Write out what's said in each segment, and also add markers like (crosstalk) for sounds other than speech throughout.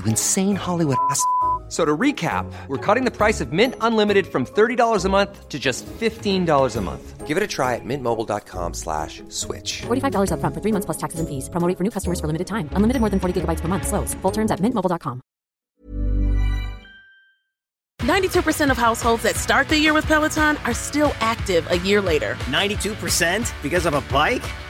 you insane Hollywood ass? So to recap, we're cutting the price of Mint Unlimited from $30 a month to just $15 a month. Give it a try at mintmobile.com slash switch. $45 up front for three months plus taxes and fees. Promoting for new customers for limited time. Unlimited more than 40 gigabytes per month. Slows. Full terms at mintmobile.com. 92% of households that start the year with Peloton are still active a year later. 92% because of a bike?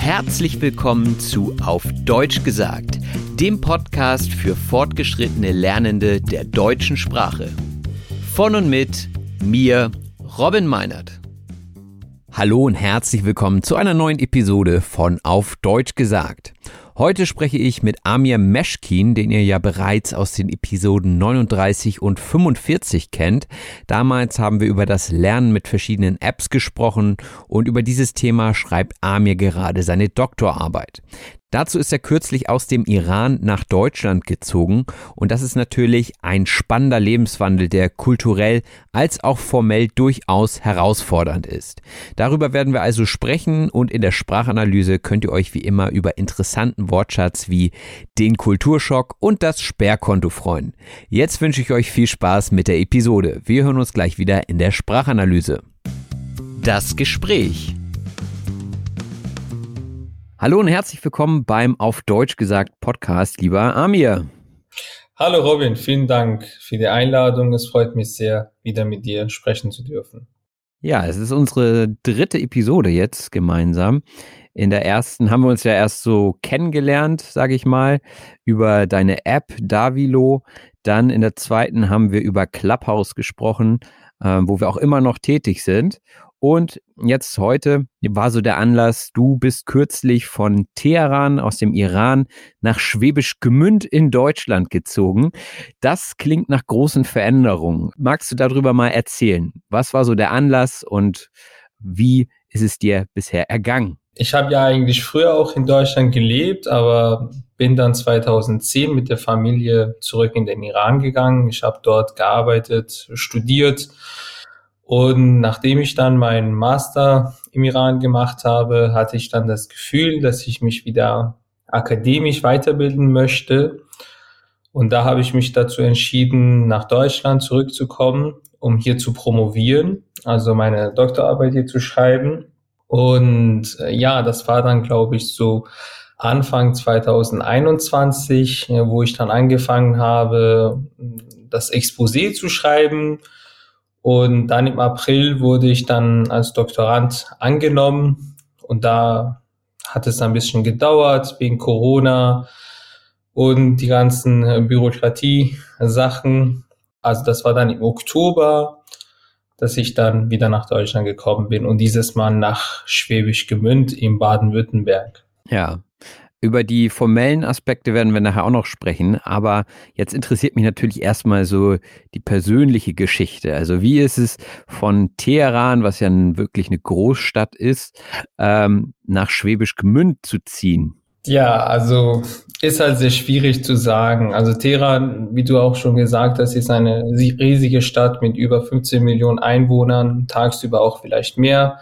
Herzlich willkommen zu Auf Deutsch gesagt, dem Podcast für fortgeschrittene Lernende der deutschen Sprache. Von und mit mir, Robin Meinert. Hallo und herzlich willkommen zu einer neuen Episode von Auf Deutsch gesagt. Heute spreche ich mit Amir Meschkin, den ihr ja bereits aus den Episoden 39 und 45 kennt. Damals haben wir über das Lernen mit verschiedenen Apps gesprochen und über dieses Thema schreibt Amir gerade seine Doktorarbeit. Dazu ist er kürzlich aus dem Iran nach Deutschland gezogen und das ist natürlich ein spannender Lebenswandel, der kulturell als auch formell durchaus herausfordernd ist. Darüber werden wir also sprechen und in der Sprachanalyse könnt ihr euch wie immer über interessanten Wortschatz wie den Kulturschock und das Sperrkonto freuen. Jetzt wünsche ich euch viel Spaß mit der Episode. Wir hören uns gleich wieder in der Sprachanalyse. Das Gespräch. Hallo und herzlich willkommen beim Auf Deutsch gesagt Podcast, lieber Amir. Hallo Robin, vielen Dank für die Einladung. Es freut mich sehr, wieder mit dir sprechen zu dürfen. Ja, es ist unsere dritte Episode jetzt gemeinsam. In der ersten haben wir uns ja erst so kennengelernt, sage ich mal, über deine App Davilo. Dann in der zweiten haben wir über Clubhouse gesprochen, äh, wo wir auch immer noch tätig sind. Und jetzt heute war so der Anlass, du bist kürzlich von Teheran aus dem Iran nach Schwäbisch Gmünd in Deutschland gezogen. Das klingt nach großen Veränderungen. Magst du darüber mal erzählen? Was war so der Anlass und wie ist es dir bisher ergangen? Ich habe ja eigentlich früher auch in Deutschland gelebt, aber bin dann 2010 mit der Familie zurück in den Iran gegangen. Ich habe dort gearbeitet, studiert und nachdem ich dann meinen Master im Iran gemacht habe, hatte ich dann das Gefühl, dass ich mich wieder akademisch weiterbilden möchte. Und da habe ich mich dazu entschieden, nach Deutschland zurückzukommen, um hier zu promovieren, also meine Doktorarbeit hier zu schreiben. Und äh, ja, das war dann, glaube ich, so Anfang 2021, äh, wo ich dann angefangen habe, das Exposé zu schreiben. Und dann im April wurde ich dann als Doktorand angenommen. Und da hat es ein bisschen gedauert wegen Corona und die ganzen äh, Bürokratie-Sachen. Also das war dann im Oktober, dass ich dann wieder nach Deutschland gekommen bin und dieses Mal nach Schwäbisch Gemünd in Baden-Württemberg. Ja, über die formellen Aspekte werden wir nachher auch noch sprechen, aber jetzt interessiert mich natürlich erstmal so die persönliche Geschichte. Also wie ist es von Teheran, was ja wirklich eine Großstadt ist, ähm, nach Schwäbisch Gemünd zu ziehen? Ja, also ist halt sehr schwierig zu sagen. Also Teheran, wie du auch schon gesagt hast, ist eine riesige Stadt mit über 15 Millionen Einwohnern, tagsüber auch vielleicht mehr.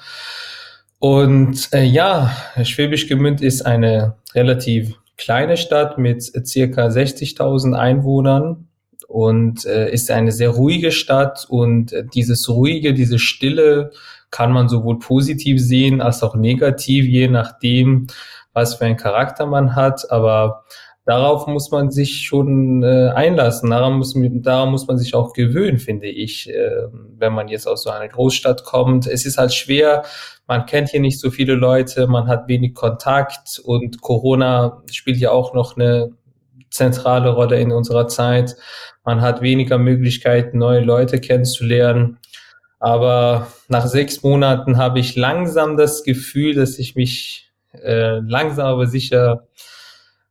Und äh, ja, Schwäbisch Gemünd ist eine relativ kleine Stadt mit circa 60.000 Einwohnern und äh, ist eine sehr ruhige Stadt und äh, dieses ruhige, diese Stille kann man sowohl positiv sehen als auch negativ, je nachdem, was für einen Charakter man hat. Aber darauf muss man sich schon äh, einlassen. Daran muss, daran muss man sich auch gewöhnen, finde ich, äh, wenn man jetzt aus so einer Großstadt kommt. Es ist halt schwer. Man kennt hier nicht so viele Leute, man hat wenig Kontakt und Corona spielt ja auch noch eine zentrale Rolle in unserer Zeit. Man hat weniger Möglichkeiten, neue Leute kennenzulernen. Aber nach sechs Monaten habe ich langsam das Gefühl, dass ich mich äh, langsam aber sicher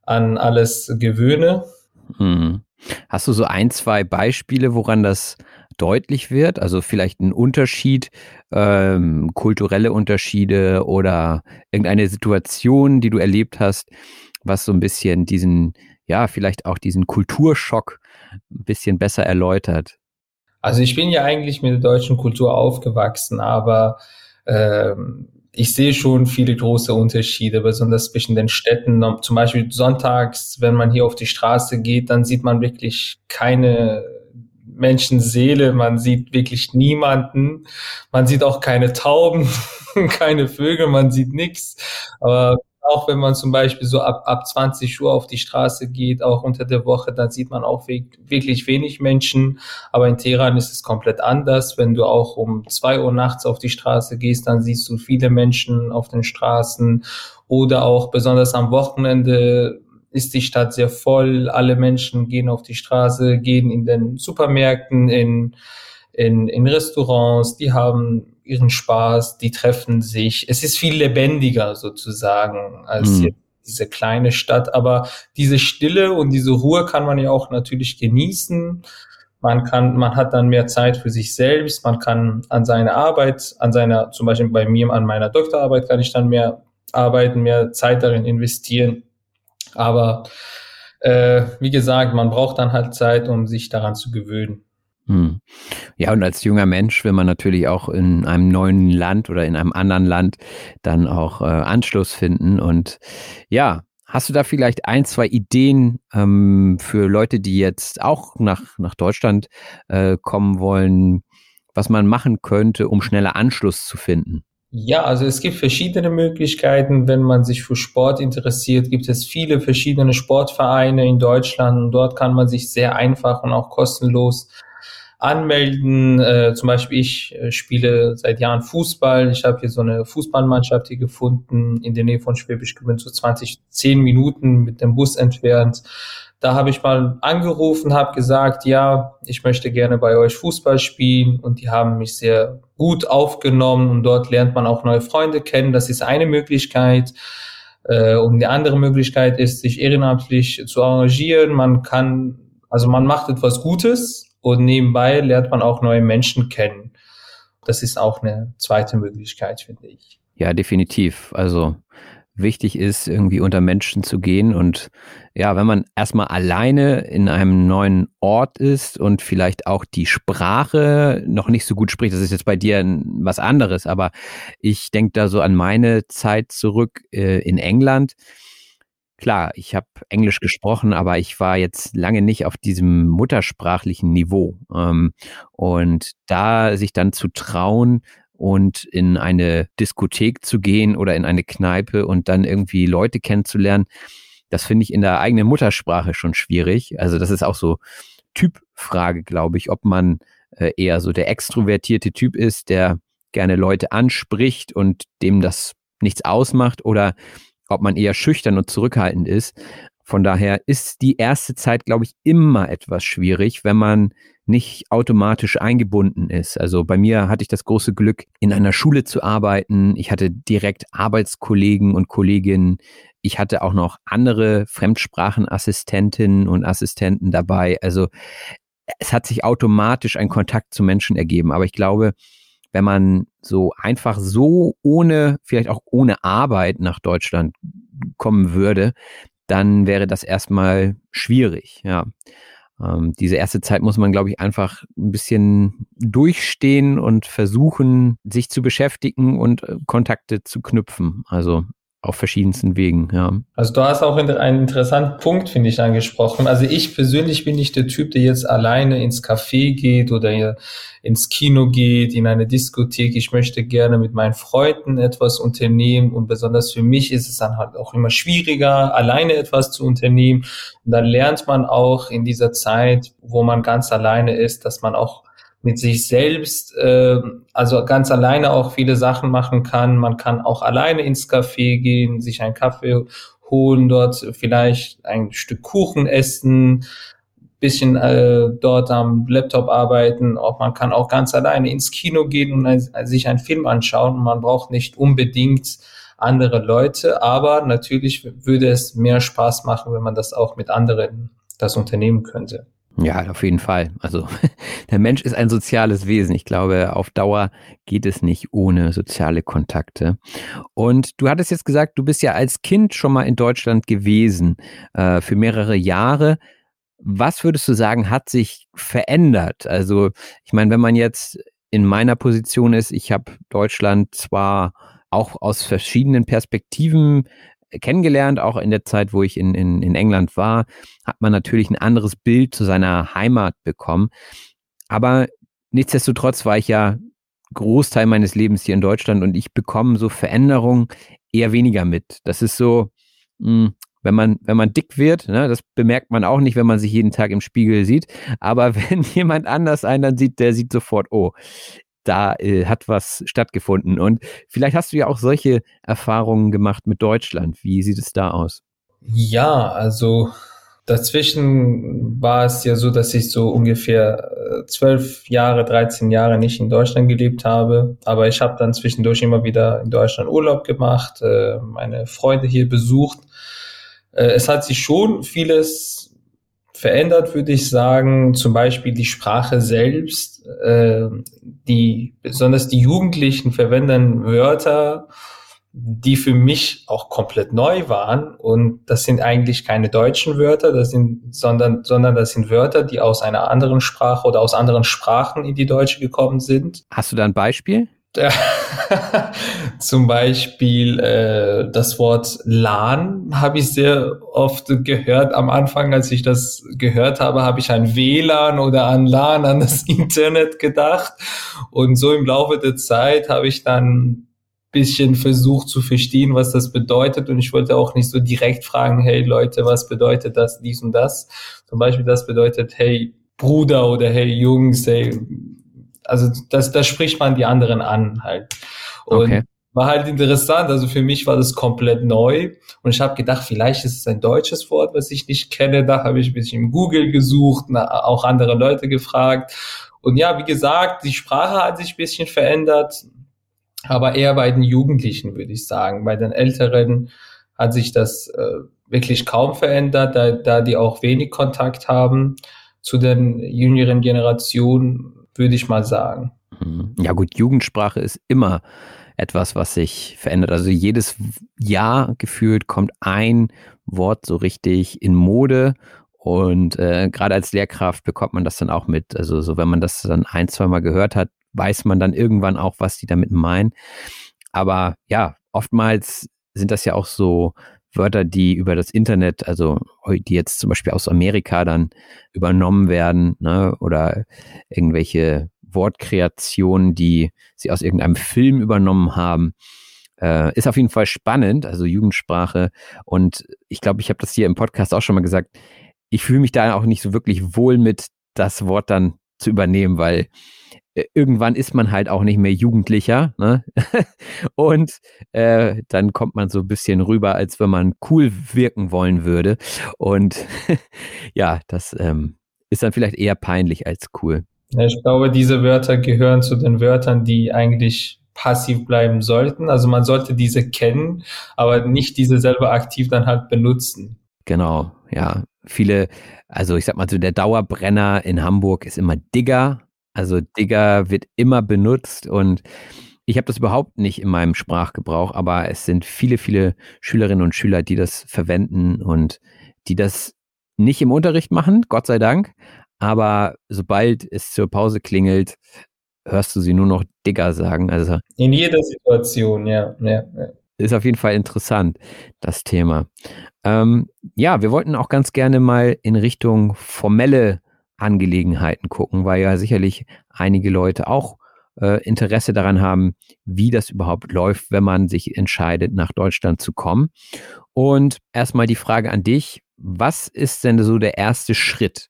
an alles gewöhne. Hm. Hast du so ein, zwei Beispiele, woran das deutlich wird? Also vielleicht ein Unterschied, ähm, kulturelle Unterschiede oder irgendeine Situation, die du erlebt hast, was so ein bisschen diesen, ja, vielleicht auch diesen Kulturschock ein bisschen besser erläutert? Also ich bin ja eigentlich mit der deutschen Kultur aufgewachsen, aber ähm, ich sehe schon viele große Unterschiede, besonders zwischen den Städten. Zum Beispiel sonntags, wenn man hier auf die Straße geht, dann sieht man wirklich keine Menschenseele, man sieht wirklich niemanden, man sieht auch keine Tauben, (laughs) keine Vögel, man sieht nichts. Aber auch wenn man zum Beispiel so ab, ab 20 Uhr auf die Straße geht, auch unter der Woche, dann sieht man auch wirklich wenig Menschen. Aber in Teheran ist es komplett anders. Wenn du auch um zwei Uhr nachts auf die Straße gehst, dann siehst du viele Menschen auf den Straßen. Oder auch besonders am Wochenende ist die Stadt sehr voll. Alle Menschen gehen auf die Straße, gehen in den Supermärkten, in, in, in Restaurants, die haben ihren Spaß, die treffen sich. Es ist viel lebendiger sozusagen als mhm. diese kleine Stadt, aber diese Stille und diese Ruhe kann man ja auch natürlich genießen. Man kann, man hat dann mehr Zeit für sich selbst, man kann an seine Arbeit, an seiner, zum Beispiel bei mir, an meiner Doktorarbeit kann ich dann mehr arbeiten, mehr Zeit darin investieren. Aber äh, wie gesagt, man braucht dann halt Zeit, um sich daran zu gewöhnen. Hm. Ja, und als junger Mensch will man natürlich auch in einem neuen Land oder in einem anderen Land dann auch äh, Anschluss finden. Und ja, hast du da vielleicht ein, zwei Ideen ähm, für Leute, die jetzt auch nach, nach Deutschland äh, kommen wollen, was man machen könnte, um schneller Anschluss zu finden? Ja, also es gibt verschiedene Möglichkeiten. Wenn man sich für Sport interessiert, gibt es viele verschiedene Sportvereine in Deutschland und dort kann man sich sehr einfach und auch kostenlos anmelden. Äh, zum Beispiel ich äh, spiele seit Jahren Fußball. Ich habe hier so eine Fußballmannschaft hier gefunden in der Nähe von Schwäbisch Gmünd, so 20, 10 Minuten mit dem Bus entfernt. Da habe ich mal angerufen, habe gesagt, ja, ich möchte gerne bei euch Fußball spielen und die haben mich sehr gut aufgenommen und dort lernt man auch neue Freunde kennen. Das ist eine Möglichkeit. Äh, und die andere Möglichkeit ist, sich ehrenamtlich zu engagieren. Man kann, also man macht etwas Gutes und nebenbei lernt man auch neue Menschen kennen. Das ist auch eine zweite Möglichkeit, finde ich. Ja, definitiv. Also wichtig ist, irgendwie unter Menschen zu gehen. Und ja, wenn man erstmal alleine in einem neuen Ort ist und vielleicht auch die Sprache noch nicht so gut spricht, das ist jetzt bei dir was anderes, aber ich denke da so an meine Zeit zurück äh, in England Klar, ich habe Englisch gesprochen, aber ich war jetzt lange nicht auf diesem muttersprachlichen Niveau. Ähm, und da sich dann zu trauen und in eine Diskothek zu gehen oder in eine Kneipe und dann irgendwie Leute kennenzulernen, das finde ich in der eigenen Muttersprache schon schwierig. Also das ist auch so Typfrage, glaube ich, ob man äh, eher so der extrovertierte Typ ist, der gerne Leute anspricht und dem das nichts ausmacht oder ob man eher schüchtern und zurückhaltend ist. Von daher ist die erste Zeit, glaube ich, immer etwas schwierig, wenn man nicht automatisch eingebunden ist. Also bei mir hatte ich das große Glück, in einer Schule zu arbeiten. Ich hatte direkt Arbeitskollegen und Kolleginnen. Ich hatte auch noch andere Fremdsprachenassistentinnen und Assistenten dabei. Also es hat sich automatisch ein Kontakt zu Menschen ergeben. Aber ich glaube, wenn man so einfach so ohne, vielleicht auch ohne Arbeit nach Deutschland kommen würde, dann wäre das erstmal schwierig, ja. Ähm, diese erste Zeit muss man, glaube ich, einfach ein bisschen durchstehen und versuchen, sich zu beschäftigen und äh, Kontakte zu knüpfen. Also auf verschiedensten Wegen, ja. Also du hast auch einen interessanten Punkt, finde ich, angesprochen. Also ich persönlich bin nicht der Typ, der jetzt alleine ins Café geht oder ins Kino geht, in eine Diskothek. Ich möchte gerne mit meinen Freunden etwas unternehmen und besonders für mich ist es dann halt auch immer schwieriger, alleine etwas zu unternehmen. Und dann lernt man auch in dieser Zeit, wo man ganz alleine ist, dass man auch mit sich selbst, äh, also ganz alleine auch viele Sachen machen kann. Man kann auch alleine ins Café gehen, sich einen Kaffee holen, dort vielleicht ein Stück Kuchen essen, bisschen äh, dort am Laptop arbeiten. Auch man kann auch ganz alleine ins Kino gehen und ein, sich einen Film anschauen. Man braucht nicht unbedingt andere Leute, aber natürlich würde es mehr Spaß machen, wenn man das auch mit anderen das unternehmen könnte. Ja, auf jeden Fall. Also (laughs) der Mensch ist ein soziales Wesen. Ich glaube, auf Dauer geht es nicht ohne soziale Kontakte. Und du hattest jetzt gesagt, du bist ja als Kind schon mal in Deutschland gewesen äh, für mehrere Jahre. Was würdest du sagen, hat sich verändert? Also ich meine, wenn man jetzt in meiner Position ist, ich habe Deutschland zwar auch aus verschiedenen Perspektiven kennengelernt, auch in der Zeit, wo ich in, in, in England war, hat man natürlich ein anderes Bild zu seiner Heimat bekommen. Aber nichtsdestotrotz war ich ja Großteil meines Lebens hier in Deutschland und ich bekomme so Veränderungen eher weniger mit. Das ist so, mh, hm, wenn man, wenn man dick wird, ne, das bemerkt man auch nicht, wenn man sich jeden Tag im Spiegel sieht. Aber (laughs) wenn jemand anders einen dann sieht, der sieht sofort, oh, da äh, hat was stattgefunden. Und vielleicht hast du ja auch solche Erfahrungen gemacht mit Deutschland. Wie sieht es da aus? Ja, also dazwischen war es ja so, dass ich so ungefähr äh, zwölf Jahre, 13 Jahre nicht in Deutschland gelebt habe. Aber ich habe dann zwischendurch immer wieder in Deutschland Urlaub gemacht, äh, meine Freunde hier besucht. Äh, es hat sich schon vieles verändert, würde ich sagen, zum Beispiel die Sprache selbst. Äh, die, besonders die Jugendlichen verwenden Wörter, die für mich auch komplett neu waren. Und das sind eigentlich keine deutschen Wörter, das sind, sondern, sondern das sind Wörter, die aus einer anderen Sprache oder aus anderen Sprachen in die Deutsche gekommen sind. Hast du da ein Beispiel? (laughs) Zum Beispiel äh, das Wort LAN habe ich sehr oft gehört. Am Anfang, als ich das gehört habe, habe ich an WLAN oder an LAN, an das (laughs) Internet gedacht. Und so im Laufe der Zeit habe ich dann bisschen versucht zu verstehen, was das bedeutet. Und ich wollte auch nicht so direkt fragen, hey Leute, was bedeutet das, dies und das? Zum Beispiel, das bedeutet, hey Bruder oder hey Jungs, hey also das, das spricht man die anderen an halt. Und okay. war halt interessant. Also für mich war das komplett neu. Und ich habe gedacht, vielleicht ist es ein deutsches Wort, was ich nicht kenne. Da habe ich ein bisschen im Google gesucht, na, auch andere Leute gefragt. Und ja, wie gesagt, die Sprache hat sich ein bisschen verändert, aber eher bei den Jugendlichen, würde ich sagen. Bei den Älteren hat sich das äh, wirklich kaum verändert, da, da die auch wenig Kontakt haben zu den jüngeren Generationen würde ich mal sagen. Mhm. Ja gut, Jugendsprache ist immer etwas, was sich verändert. Also jedes Jahr gefühlt kommt ein Wort so richtig in Mode und äh, gerade als Lehrkraft bekommt man das dann auch mit. Also so, wenn man das dann ein, zwei Mal gehört hat, weiß man dann irgendwann auch, was die damit meinen. Aber ja, oftmals sind das ja auch so Wörter, die über das Internet, also die jetzt zum Beispiel aus Amerika dann übernommen werden, ne, oder irgendwelche Wortkreationen, die sie aus irgendeinem Film übernommen haben. Äh, ist auf jeden Fall spannend, also Jugendsprache. Und ich glaube, ich habe das hier im Podcast auch schon mal gesagt. Ich fühle mich da auch nicht so wirklich wohl mit, das Wort dann zu übernehmen, weil irgendwann ist man halt auch nicht mehr Jugendlicher. Ne? (laughs) und äh, dann kommt man so ein bisschen rüber, als wenn man cool wirken wollen würde. Und (laughs) ja, das ähm, ist dann vielleicht eher peinlich als cool. Ich glaube, diese Wörter gehören zu den Wörtern, die eigentlich passiv bleiben sollten. Also man sollte diese kennen, aber nicht diese selber aktiv dann halt benutzen. Genau, ja. Viele, also ich sag mal so, der Dauerbrenner in Hamburg ist immer Digger. Also Digger wird immer benutzt und ich habe das überhaupt nicht in meinem Sprachgebrauch, aber es sind viele, viele Schülerinnen und Schüler, die das verwenden und die das nicht im Unterricht machen, Gott sei Dank, aber sobald es zur Pause klingelt, hörst du sie nur noch Digger sagen. Also in jeder Situation, ja. ja, ja. Ist auf jeden Fall interessant, das Thema. Ähm, ja, wir wollten auch ganz gerne mal in Richtung formelle Angelegenheiten gucken, weil ja sicherlich einige Leute auch äh, Interesse daran haben, wie das überhaupt läuft, wenn man sich entscheidet, nach Deutschland zu kommen. Und erstmal die Frage an dich, was ist denn so der erste Schritt?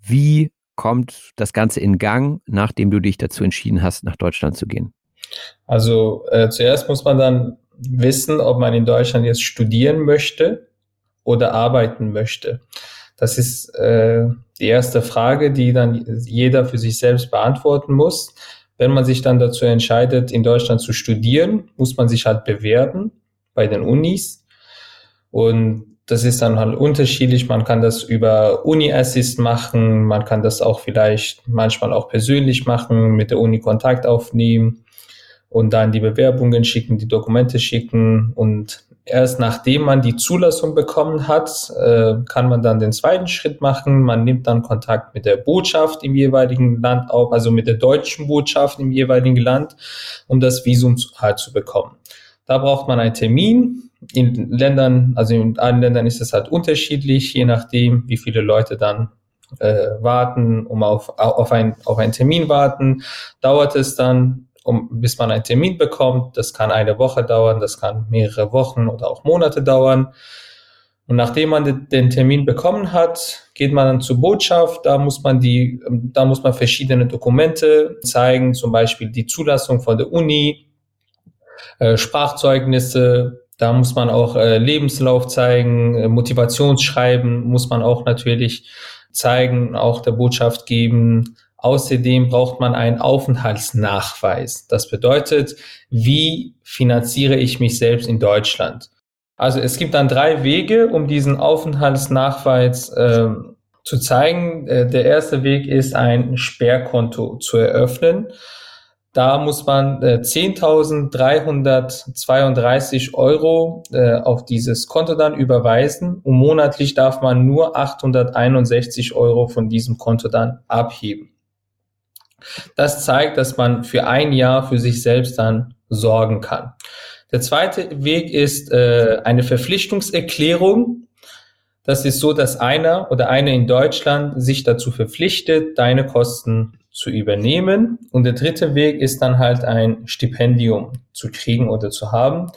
Wie kommt das Ganze in Gang, nachdem du dich dazu entschieden hast, nach Deutschland zu gehen? Also äh, zuerst muss man dann wissen, ob man in Deutschland jetzt studieren möchte oder arbeiten möchte. Das ist äh, die erste Frage, die dann jeder für sich selbst beantworten muss. Wenn man sich dann dazu entscheidet, in Deutschland zu studieren, muss man sich halt bewerben bei den Unis. Und das ist dann halt unterschiedlich. Man kann das über Uni-Assist machen, man kann das auch vielleicht manchmal auch persönlich machen, mit der Uni Kontakt aufnehmen und dann die Bewerbungen schicken, die Dokumente schicken und erst nachdem man die Zulassung bekommen hat, äh, kann man dann den zweiten Schritt machen. Man nimmt dann Kontakt mit der Botschaft im jeweiligen Land auf, also mit der deutschen Botschaft im jeweiligen Land, um das Visum halt zu bekommen. Da braucht man einen Termin. In Ländern, also in allen Ländern ist es halt unterschiedlich, je nachdem, wie viele Leute dann äh, warten, um auf, auf, ein, auf einen Termin warten, dauert es dann, um, bis man einen Termin bekommt. Das kann eine Woche dauern, das kann mehrere Wochen oder auch Monate dauern. Und nachdem man den Termin bekommen hat, geht man dann zur Botschaft. Da muss man die, da muss man verschiedene Dokumente zeigen, zum Beispiel die Zulassung von der Uni, äh, Sprachzeugnisse, da muss man auch äh, Lebenslauf zeigen, äh, Motivationsschreiben muss man auch natürlich zeigen, auch der Botschaft geben. Außerdem braucht man einen Aufenthaltsnachweis. Das bedeutet, wie finanziere ich mich selbst in Deutschland? Also es gibt dann drei Wege, um diesen Aufenthaltsnachweis äh, zu zeigen. Äh, der erste Weg ist, ein Sperrkonto zu eröffnen. Da muss man äh, 10.332 Euro äh, auf dieses Konto dann überweisen und monatlich darf man nur 861 Euro von diesem Konto dann abheben. Das zeigt, dass man für ein Jahr für sich selbst dann sorgen kann. Der zweite Weg ist äh, eine Verpflichtungserklärung. Das ist so, dass einer oder eine in Deutschland sich dazu verpflichtet, deine Kosten zu übernehmen. Und der dritte Weg ist dann halt ein Stipendium zu kriegen oder zu haben.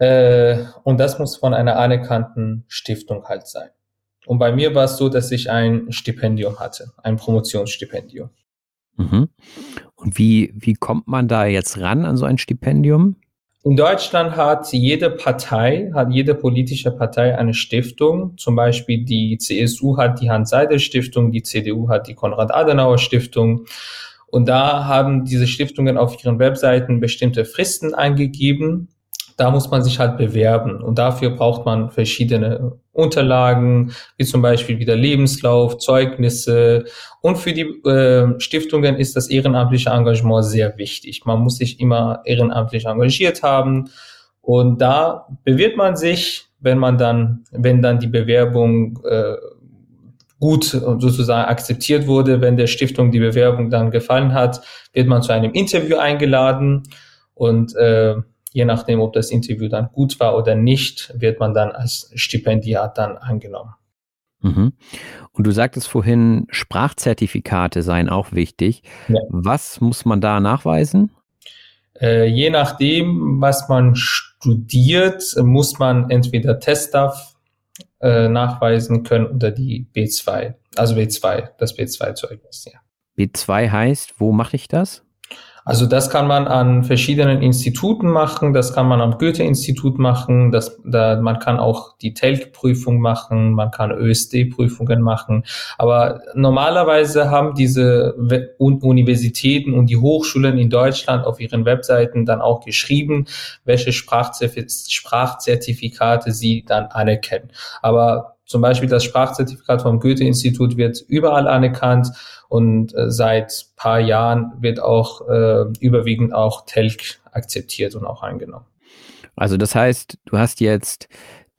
Äh, und das muss von einer anerkannten Stiftung halt sein. Und bei mir war es so, dass ich ein Stipendium hatte, ein Promotionsstipendium. Mhm. Und wie, wie kommt man da jetzt ran an so ein Stipendium? In Deutschland hat jede Partei, hat jede politische Partei eine Stiftung. Zum Beispiel die CSU hat die Hans-Seidel-Stiftung, die CDU hat die Konrad-Adenauer-Stiftung. Und da haben diese Stiftungen auf ihren Webseiten bestimmte Fristen eingegeben, da muss man sich halt bewerben. Und dafür braucht man verschiedene Unterlagen, wie zum Beispiel wieder Lebenslauf, Zeugnisse. Und für die äh, Stiftungen ist das ehrenamtliche Engagement sehr wichtig. Man muss sich immer ehrenamtlich engagiert haben. Und da bewirbt man sich, wenn man dann, wenn dann die Bewerbung äh, gut sozusagen akzeptiert wurde, wenn der Stiftung die Bewerbung dann gefallen hat, wird man zu einem Interview eingeladen. Und äh, je nachdem, ob das Interview dann gut war oder nicht, wird man dann als Stipendiat dann angenommen. Mhm. Und du sagtest vorhin, Sprachzertifikate seien auch wichtig. Ja. Was muss man da nachweisen? Äh, je nachdem, was man studiert, muss man entweder TestDAF äh, nachweisen können oder die B2, also B2, das B2-Zeugnis. Ja. B2 heißt, wo mache ich das? Also das kann man an verschiedenen Instituten machen, das kann man am Goethe-Institut machen, das, da, man kann auch die TELC-Prüfung machen, man kann ÖSD-Prüfungen machen. Aber normalerweise haben diese Universitäten und die Hochschulen in Deutschland auf ihren Webseiten dann auch geschrieben, welche Sprachzertifikate sie dann anerkennen. Aber zum Beispiel das Sprachzertifikat vom Goethe-Institut wird überall anerkannt und äh, seit paar Jahren wird auch äh, überwiegend auch TELC akzeptiert und auch angenommen. Also das heißt, du hast jetzt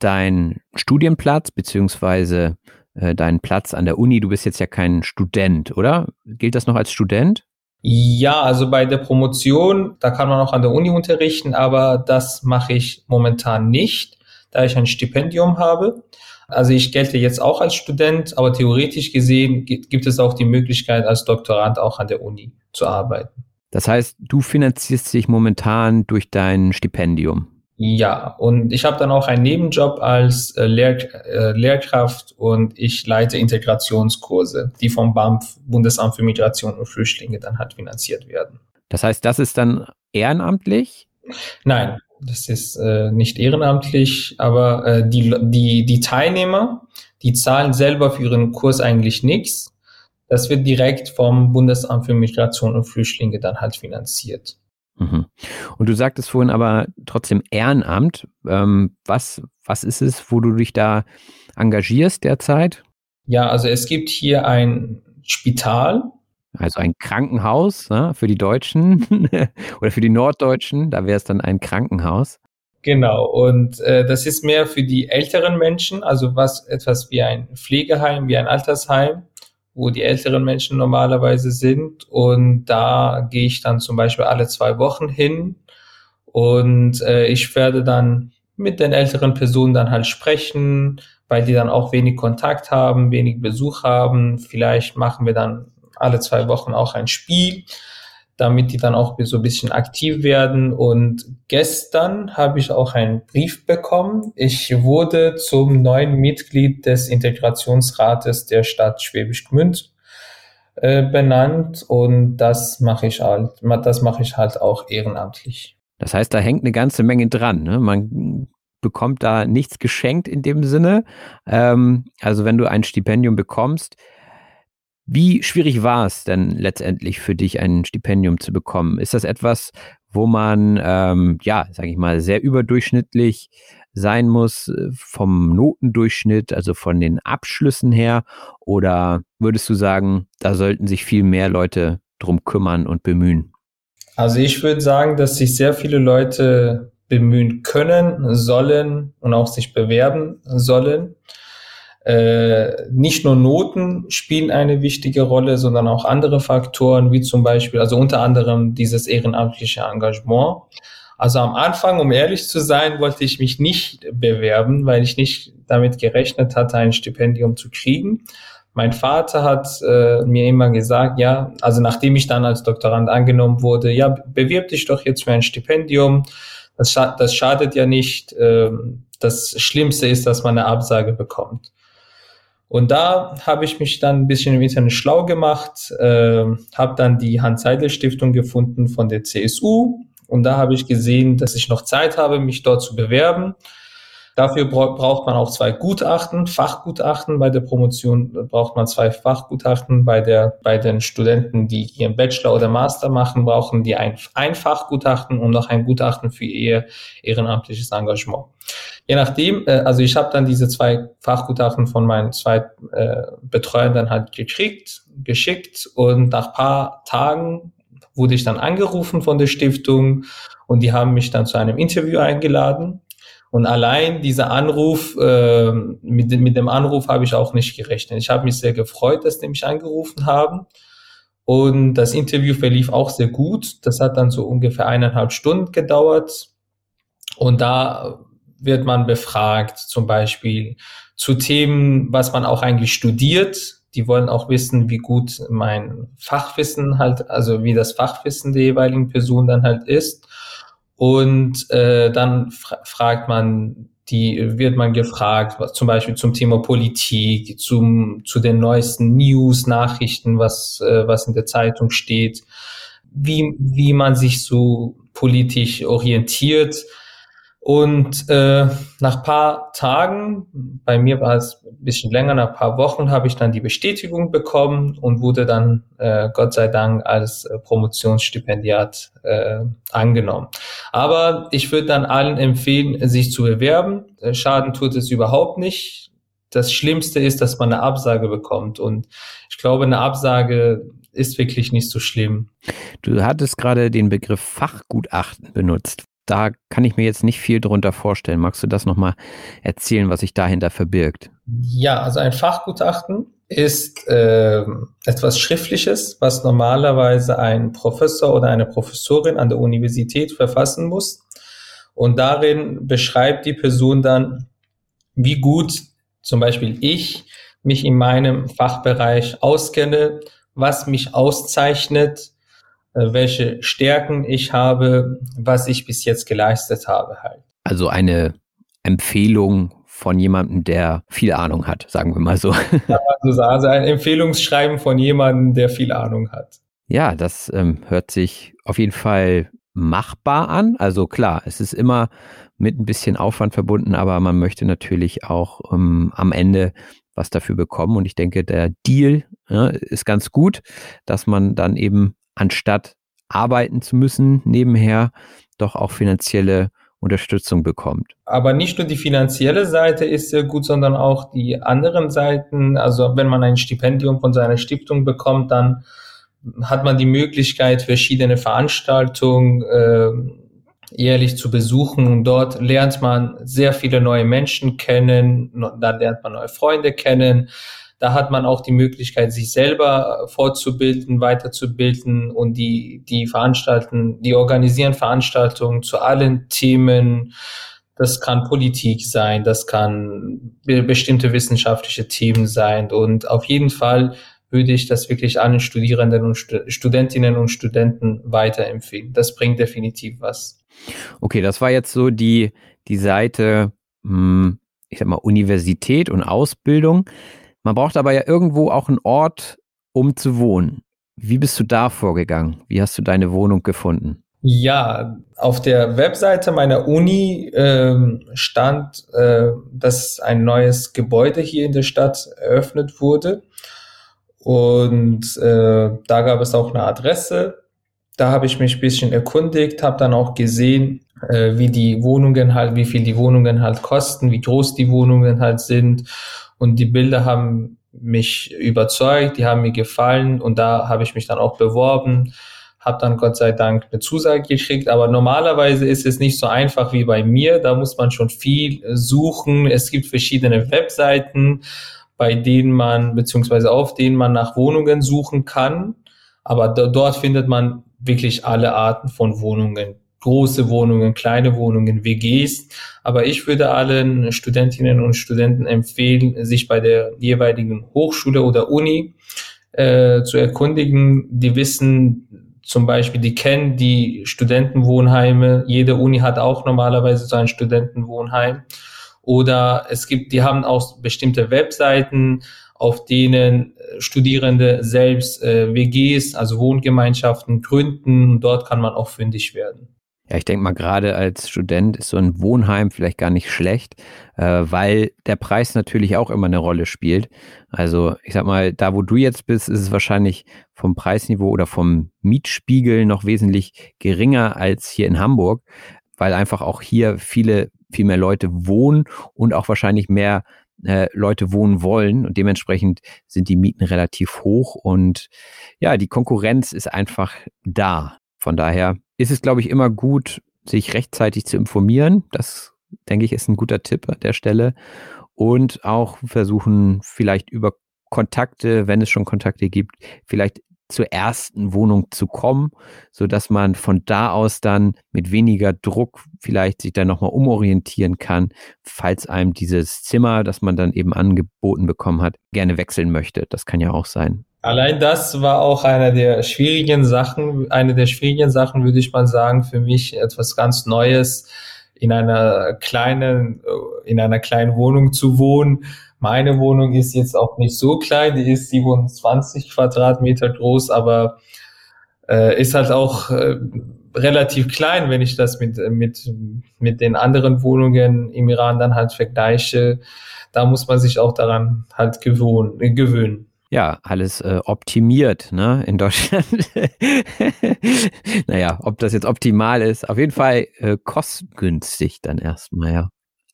deinen Studienplatz beziehungsweise äh, deinen Platz an der Uni. Du bist jetzt ja kein Student, oder? Gilt das noch als Student? Ja, also bei der Promotion, da kann man auch an der Uni unterrichten, aber das mache ich momentan nicht, da ich ein Stipendium habe. Also ich gelte jetzt auch als Student, aber theoretisch gesehen gibt es auch die Möglichkeit, als Doktorand auch an der Uni zu arbeiten. Das heißt, du finanzierst dich momentan durch dein Stipendium. Ja, und ich habe dann auch einen Nebenjob als äh, Lehr äh, Lehrkraft und ich leite Integrationskurse, die vom BAMF, Bundesamt für Migration und Flüchtlinge, dann halt finanziert werden. Das heißt, das ist dann ehrenamtlich? Nein, das ist äh, nicht ehrenamtlich, aber äh, die, die, die Teilnehmer, die zahlen selber für ihren Kurs eigentlich nichts. Das wird direkt vom Bundesamt für Migration und Flüchtlinge dann halt finanziert. Mhm. Und du sagtest vorhin aber trotzdem Ehrenamt. Ähm, was, was ist es, wo du dich da engagierst derzeit? Ja, also es gibt hier ein Spital, also ein Krankenhaus ne, für die Deutschen (laughs) oder für die Norddeutschen, da wäre es dann ein Krankenhaus. Genau, und äh, das ist mehr für die älteren Menschen, also was etwas wie ein Pflegeheim, wie ein Altersheim, wo die älteren Menschen normalerweise sind. Und da gehe ich dann zum Beispiel alle zwei Wochen hin und äh, ich werde dann mit den älteren Personen dann halt sprechen, weil die dann auch wenig Kontakt haben, wenig Besuch haben. Vielleicht machen wir dann alle zwei Wochen auch ein Spiel, damit die dann auch so ein bisschen aktiv werden. Und gestern habe ich auch einen Brief bekommen. Ich wurde zum neuen Mitglied des Integrationsrates der Stadt Schwäbisch Gmünd äh, benannt und das mache ich halt, das mache ich halt auch ehrenamtlich. Das heißt, da hängt eine ganze Menge dran. Ne? Man bekommt da nichts geschenkt in dem Sinne. Ähm, also wenn du ein Stipendium bekommst, wie schwierig war es denn letztendlich für dich, ein Stipendium zu bekommen? Ist das etwas, wo man, ähm, ja, sage ich mal, sehr überdurchschnittlich sein muss äh, vom Notendurchschnitt, also von den Abschlüssen her? Oder würdest du sagen, da sollten sich viel mehr Leute drum kümmern und bemühen? Also ich würde sagen, dass sich sehr viele Leute bemühen können, sollen und auch sich bewerben sollen. Äh, nicht nur Noten spielen eine wichtige Rolle, sondern auch andere Faktoren, wie zum Beispiel, also unter anderem dieses ehrenamtliche Engagement. Also am Anfang, um ehrlich zu sein, wollte ich mich nicht bewerben, weil ich nicht damit gerechnet hatte, ein Stipendium zu kriegen. Mein Vater hat äh, mir immer gesagt, ja, also nachdem ich dann als Doktorand angenommen wurde, ja, bewirb dich doch jetzt für ein Stipendium. Das, scha das schadet ja nicht. Ähm, das Schlimmste ist, dass man eine Absage bekommt. Und da habe ich mich dann ein bisschen im Internet schlau gemacht, äh, habe dann die Hans-Seidel-Stiftung gefunden von der CSU und da habe ich gesehen, dass ich noch Zeit habe, mich dort zu bewerben. Dafür braucht man auch zwei Gutachten, Fachgutachten. Bei der Promotion braucht man zwei Fachgutachten. Bei der, bei den Studenten, die ihren Bachelor oder Master machen, brauchen die ein, ein Fachgutachten und noch ein Gutachten für ihr ehrenamtliches Engagement. Je nachdem, äh, also ich habe dann diese zwei Fachgutachten von meinen zwei äh, Betreuern dann halt gekriegt, geschickt und nach paar Tagen wurde ich dann angerufen von der Stiftung und die haben mich dann zu einem Interview eingeladen. Und allein dieser Anruf, äh, mit, mit dem Anruf habe ich auch nicht gerechnet. Ich habe mich sehr gefreut, dass die mich angerufen haben. Und das Interview verlief auch sehr gut. Das hat dann so ungefähr eineinhalb Stunden gedauert. Und da wird man befragt, zum Beispiel zu Themen, was man auch eigentlich studiert. Die wollen auch wissen, wie gut mein Fachwissen halt, also wie das Fachwissen der jeweiligen Person dann halt ist. Und äh, dann fra fragt man die wird man gefragt, was, zum Beispiel zum Thema Politik, zum, zu den neuesten News, Nachrichten, was, äh, was in der Zeitung steht, wie, wie man sich so politisch orientiert. Und äh, nach paar Tagen, bei mir war es ein bisschen länger, nach paar Wochen, habe ich dann die Bestätigung bekommen und wurde dann äh, Gott sei Dank als äh, Promotionsstipendiat äh, angenommen. Aber ich würde dann allen empfehlen, sich zu bewerben. Äh, Schaden tut es überhaupt nicht. Das Schlimmste ist, dass man eine Absage bekommt. Und ich glaube, eine Absage ist wirklich nicht so schlimm. Du hattest gerade den Begriff Fachgutachten benutzt da kann ich mir jetzt nicht viel drunter vorstellen. Magst du das nochmal erzählen, was sich dahinter verbirgt? Ja, also ein Fachgutachten ist äh, etwas Schriftliches, was normalerweise ein Professor oder eine Professorin an der Universität verfassen muss. Und darin beschreibt die Person dann, wie gut zum Beispiel ich mich in meinem Fachbereich auskenne, was mich auszeichnet, welche Stärken ich habe, was ich bis jetzt geleistet habe halt. Also eine Empfehlung von jemandem, der viel Ahnung hat, sagen wir mal (laughs) so. Also ein Empfehlungsschreiben von jemandem, der viel Ahnung hat. Ja, das ähm, hört sich auf jeden Fall machbar an. Also klar, es ist immer mit ein bisschen Aufwand verbunden, aber man möchte natürlich auch ähm, am Ende was dafür bekommen. Und ich denke, der Deal ja, ist ganz gut, dass man dann eben anstatt arbeiten zu müssen, nebenher doch auch finanzielle Unterstützung bekommt. Aber nicht nur die finanzielle Seite ist sehr gut, sondern auch die anderen Seiten. Also wenn man ein Stipendium von seiner Stiftung bekommt, dann hat man die Möglichkeit, verschiedene Veranstaltungen äh, jährlich zu besuchen. Und dort lernt man sehr viele neue Menschen kennen, dann lernt man neue Freunde kennen. Da hat man auch die Möglichkeit, sich selber fortzubilden, weiterzubilden und die, die veranstalten, die organisieren Veranstaltungen zu allen Themen. Das kann Politik sein, das kann bestimmte wissenschaftliche Themen sein und auf jeden Fall würde ich das wirklich allen Studierenden und Studentinnen und Studenten weiterempfehlen. Das bringt definitiv was. Okay, das war jetzt so die, die Seite, hm, ich sag mal, Universität und Ausbildung. Man braucht aber ja irgendwo auch einen Ort, um zu wohnen. Wie bist du da vorgegangen? Wie hast du deine Wohnung gefunden? Ja, auf der Webseite meiner Uni äh, stand, äh, dass ein neues Gebäude hier in der Stadt eröffnet wurde. Und äh, da gab es auch eine Adresse. Da habe ich mich ein bisschen erkundigt, habe dann auch gesehen, äh, wie die Wohnungen halt, wie viel die Wohnungen halt kosten, wie groß die Wohnungen halt sind und die Bilder haben mich überzeugt, die haben mir gefallen und da habe ich mich dann auch beworben, habe dann Gott sei Dank eine Zusage gekriegt. Aber normalerweise ist es nicht so einfach wie bei mir. Da muss man schon viel suchen. Es gibt verschiedene Webseiten, bei denen man, beziehungsweise auf denen man nach Wohnungen suchen kann. Aber dort findet man wirklich alle Arten von Wohnungen große Wohnungen, kleine Wohnungen, WGs. Aber ich würde allen Studentinnen und Studenten empfehlen, sich bei der jeweiligen Hochschule oder Uni äh, zu erkundigen. Die wissen zum Beispiel, die kennen die Studentenwohnheime. Jede Uni hat auch normalerweise so ein Studentenwohnheim. Oder es gibt, die haben auch bestimmte Webseiten, auf denen Studierende selbst äh, WGs, also Wohngemeinschaften gründen. Dort kann man auch fündig werden. Ja, ich denke mal, gerade als Student ist so ein Wohnheim vielleicht gar nicht schlecht, äh, weil der Preis natürlich auch immer eine Rolle spielt. Also ich sag mal, da wo du jetzt bist, ist es wahrscheinlich vom Preisniveau oder vom Mietspiegel noch wesentlich geringer als hier in Hamburg, weil einfach auch hier viele, viel mehr Leute wohnen und auch wahrscheinlich mehr äh, Leute wohnen wollen und dementsprechend sind die Mieten relativ hoch und ja, die Konkurrenz ist einfach da. Von daher ist es, glaube ich, immer gut, sich rechtzeitig zu informieren. Das, denke ich, ist ein guter Tipp an der Stelle. Und auch versuchen, vielleicht über Kontakte, wenn es schon Kontakte gibt, vielleicht zur ersten Wohnung zu kommen, so dass man von da aus dann mit weniger Druck vielleicht sich dann nochmal umorientieren kann, falls einem dieses Zimmer, das man dann eben angeboten bekommen hat, gerne wechseln möchte. Das kann ja auch sein. Allein das war auch eine der schwierigen Sachen, eine der schwierigen Sachen, würde ich mal sagen, für mich etwas ganz Neues, in einer kleinen, in einer kleinen Wohnung zu wohnen. Meine Wohnung ist jetzt auch nicht so klein, die ist 27 Quadratmeter groß, aber äh, ist halt auch äh, relativ klein, wenn ich das mit, mit, mit den anderen Wohnungen im Iran dann halt vergleiche. Da muss man sich auch daran halt gewohnen, gewöhnen ja, alles äh, optimiert, ne, in Deutschland. (laughs) naja, ob das jetzt optimal ist, auf jeden Fall äh, kostengünstig dann erstmal, ja.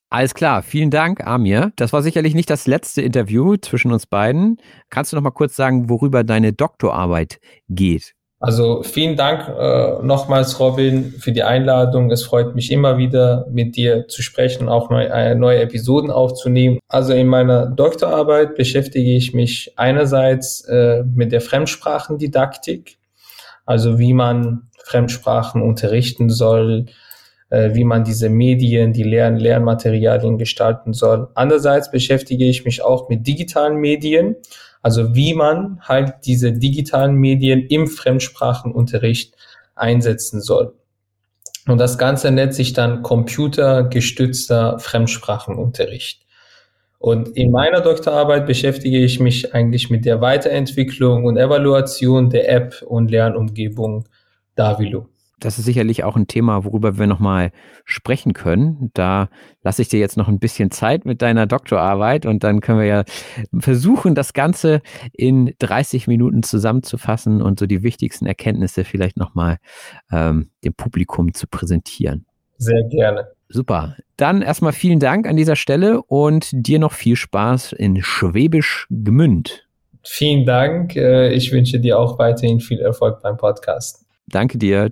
Alles klar, vielen Dank, Amir. Das war sicherlich nicht das letzte Interview zwischen uns beiden. Kannst du noch mal kurz sagen, worüber deine Doktorarbeit geht? Also vielen Dank äh, nochmals, Robin, für die Einladung. Es freut mich immer wieder, mit dir zu sprechen, auch neue, äh, neue Episoden aufzunehmen. Also in meiner Doktorarbeit beschäftige ich mich einerseits äh, mit der Fremdsprachendidaktik, also wie man Fremdsprachen unterrichten soll, äh, wie man diese Medien, die Lern Lernmaterialien gestalten soll. Andererseits beschäftige ich mich auch mit digitalen Medien, also wie man halt diese digitalen Medien im Fremdsprachenunterricht einsetzen soll. Und das Ganze nennt sich dann computergestützter Fremdsprachenunterricht. Und in meiner Doktorarbeit beschäftige ich mich eigentlich mit der Weiterentwicklung und Evaluation der App und Lernumgebung Davilo das ist sicherlich auch ein Thema, worüber wir nochmal sprechen können. Da lasse ich dir jetzt noch ein bisschen Zeit mit deiner Doktorarbeit und dann können wir ja versuchen, das Ganze in 30 Minuten zusammenzufassen und so die wichtigsten Erkenntnisse vielleicht nochmal ähm, dem Publikum zu präsentieren. Sehr gerne. Super. Dann erstmal vielen Dank an dieser Stelle und dir noch viel Spaß in Schwäbisch Gemünd. Vielen Dank. Äh, ich wünsche dir auch weiterhin viel Erfolg beim Podcast. Danke dir.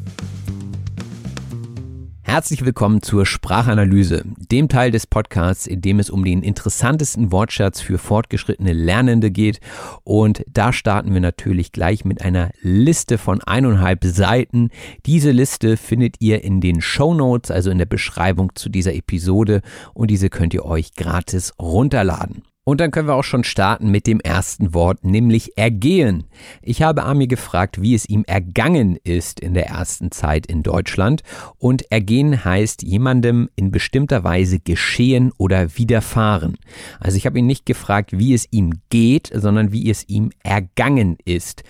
Herzlich willkommen zur Sprachanalyse, dem Teil des Podcasts, in dem es um den interessantesten Wortschatz für fortgeschrittene Lernende geht. Und da starten wir natürlich gleich mit einer Liste von eineinhalb Seiten. Diese Liste findet ihr in den Show Notes, also in der Beschreibung zu dieser Episode. Und diese könnt ihr euch gratis runterladen. Und dann können wir auch schon starten mit dem ersten Wort, nämlich ergehen. Ich habe Amir gefragt, wie es ihm ergangen ist in der ersten Zeit in Deutschland. Und ergehen heißt jemandem in bestimmter Weise geschehen oder widerfahren. Also ich habe ihn nicht gefragt, wie es ihm geht, sondern wie es ihm ergangen ist.